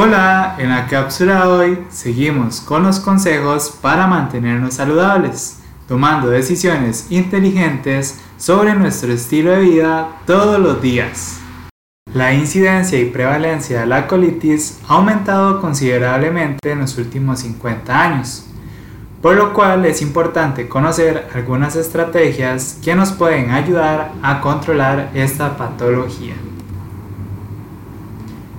Hola, en la cápsula de hoy seguimos con los consejos para mantenernos saludables, tomando decisiones inteligentes sobre nuestro estilo de vida todos los días. La incidencia y prevalencia de la colitis ha aumentado considerablemente en los últimos 50 años, por lo cual es importante conocer algunas estrategias que nos pueden ayudar a controlar esta patología.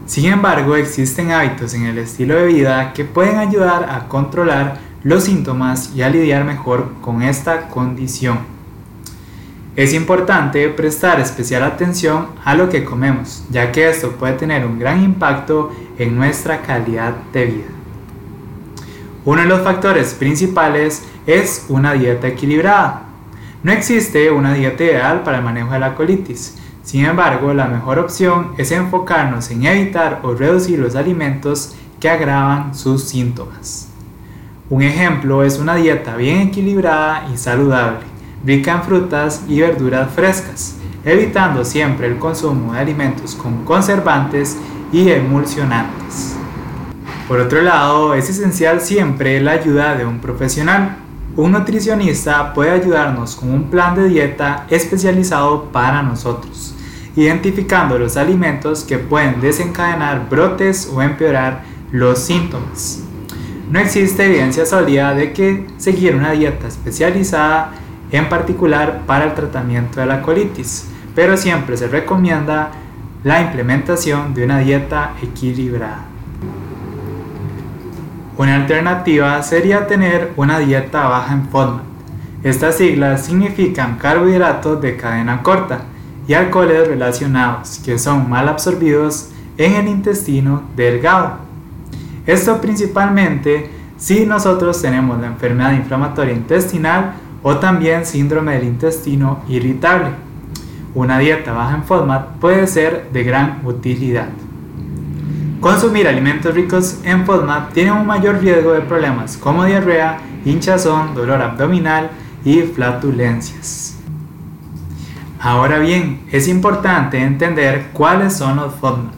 Sin embargo, existen hábitos en el estilo de vida que pueden ayudar a controlar los síntomas y a lidiar mejor con esta condición. Es importante prestar especial atención a lo que comemos, ya que esto puede tener un gran impacto en nuestra calidad de vida. Uno de los factores principales es una dieta equilibrada. No existe una dieta ideal para el manejo de la colitis, sin embargo, la mejor opción es enfocarnos en evitar o reducir los alimentos que agravan sus síntomas. Un ejemplo es una dieta bien equilibrada y saludable, rica en frutas y verduras frescas, evitando siempre el consumo de alimentos con conservantes y emulsionantes. Por otro lado, es esencial siempre la ayuda de un profesional. Un nutricionista puede ayudarnos con un plan de dieta especializado para nosotros identificando los alimentos que pueden desencadenar brotes o empeorar los síntomas. No existe evidencia sólida de que seguir una dieta especializada en particular para el tratamiento de la colitis, pero siempre se recomienda la implementación de una dieta equilibrada. Una alternativa sería tener una dieta baja en FODMAP. Estas siglas significan carbohidratos de cadena corta, y alcoholes relacionados que son mal absorbidos en el intestino delgado. Esto principalmente si nosotros tenemos la enfermedad inflamatoria intestinal o también síndrome del intestino irritable. Una dieta baja en FODMAP puede ser de gran utilidad. Consumir alimentos ricos en FODMAP tiene un mayor riesgo de problemas como diarrea, hinchazón, dolor abdominal y flatulencias. Ahora bien, es importante entender cuáles son los FODMAP.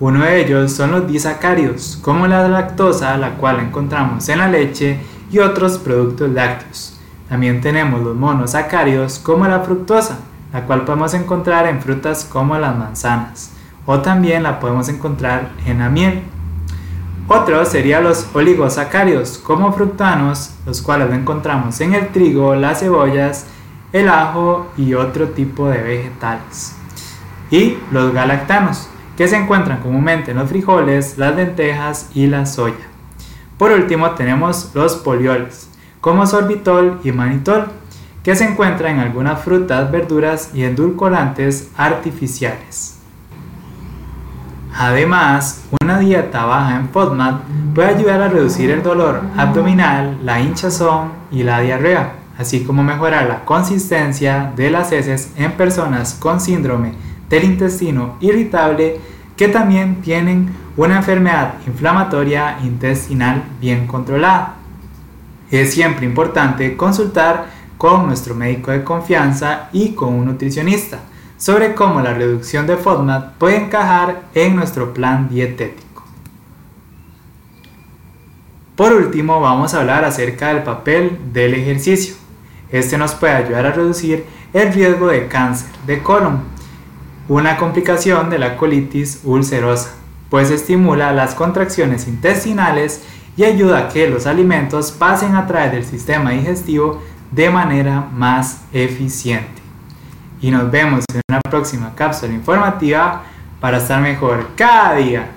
Uno de ellos son los disacáridos, como la lactosa, la cual encontramos en la leche y otros productos lácteos. También tenemos los monosacáridos, como la fructosa, la cual podemos encontrar en frutas como las manzanas, o también la podemos encontrar en la miel. Otros serían los oligosacáridos, como fructanos, los cuales lo encontramos en el trigo, las cebollas, el ajo y otro tipo de vegetales. Y los galactanos, que se encuentran comúnmente en los frijoles, las lentejas y la soya. Por último tenemos los polioles, como sorbitol y manitol, que se encuentran en algunas frutas, verduras y endulcorantes artificiales. Además, una dieta baja en FODMAP puede ayudar a reducir el dolor abdominal, la hinchazón y la diarrea así como mejorar la consistencia de las heces en personas con síndrome del intestino irritable que también tienen una enfermedad inflamatoria intestinal bien controlada. Es siempre importante consultar con nuestro médico de confianza y con un nutricionista sobre cómo la reducción de FODMAP puede encajar en nuestro plan dietético. Por último, vamos a hablar acerca del papel del ejercicio. Este nos puede ayudar a reducir el riesgo de cáncer de colon, una complicación de la colitis ulcerosa, pues estimula las contracciones intestinales y ayuda a que los alimentos pasen a través del sistema digestivo de manera más eficiente. Y nos vemos en una próxima cápsula informativa para estar mejor cada día.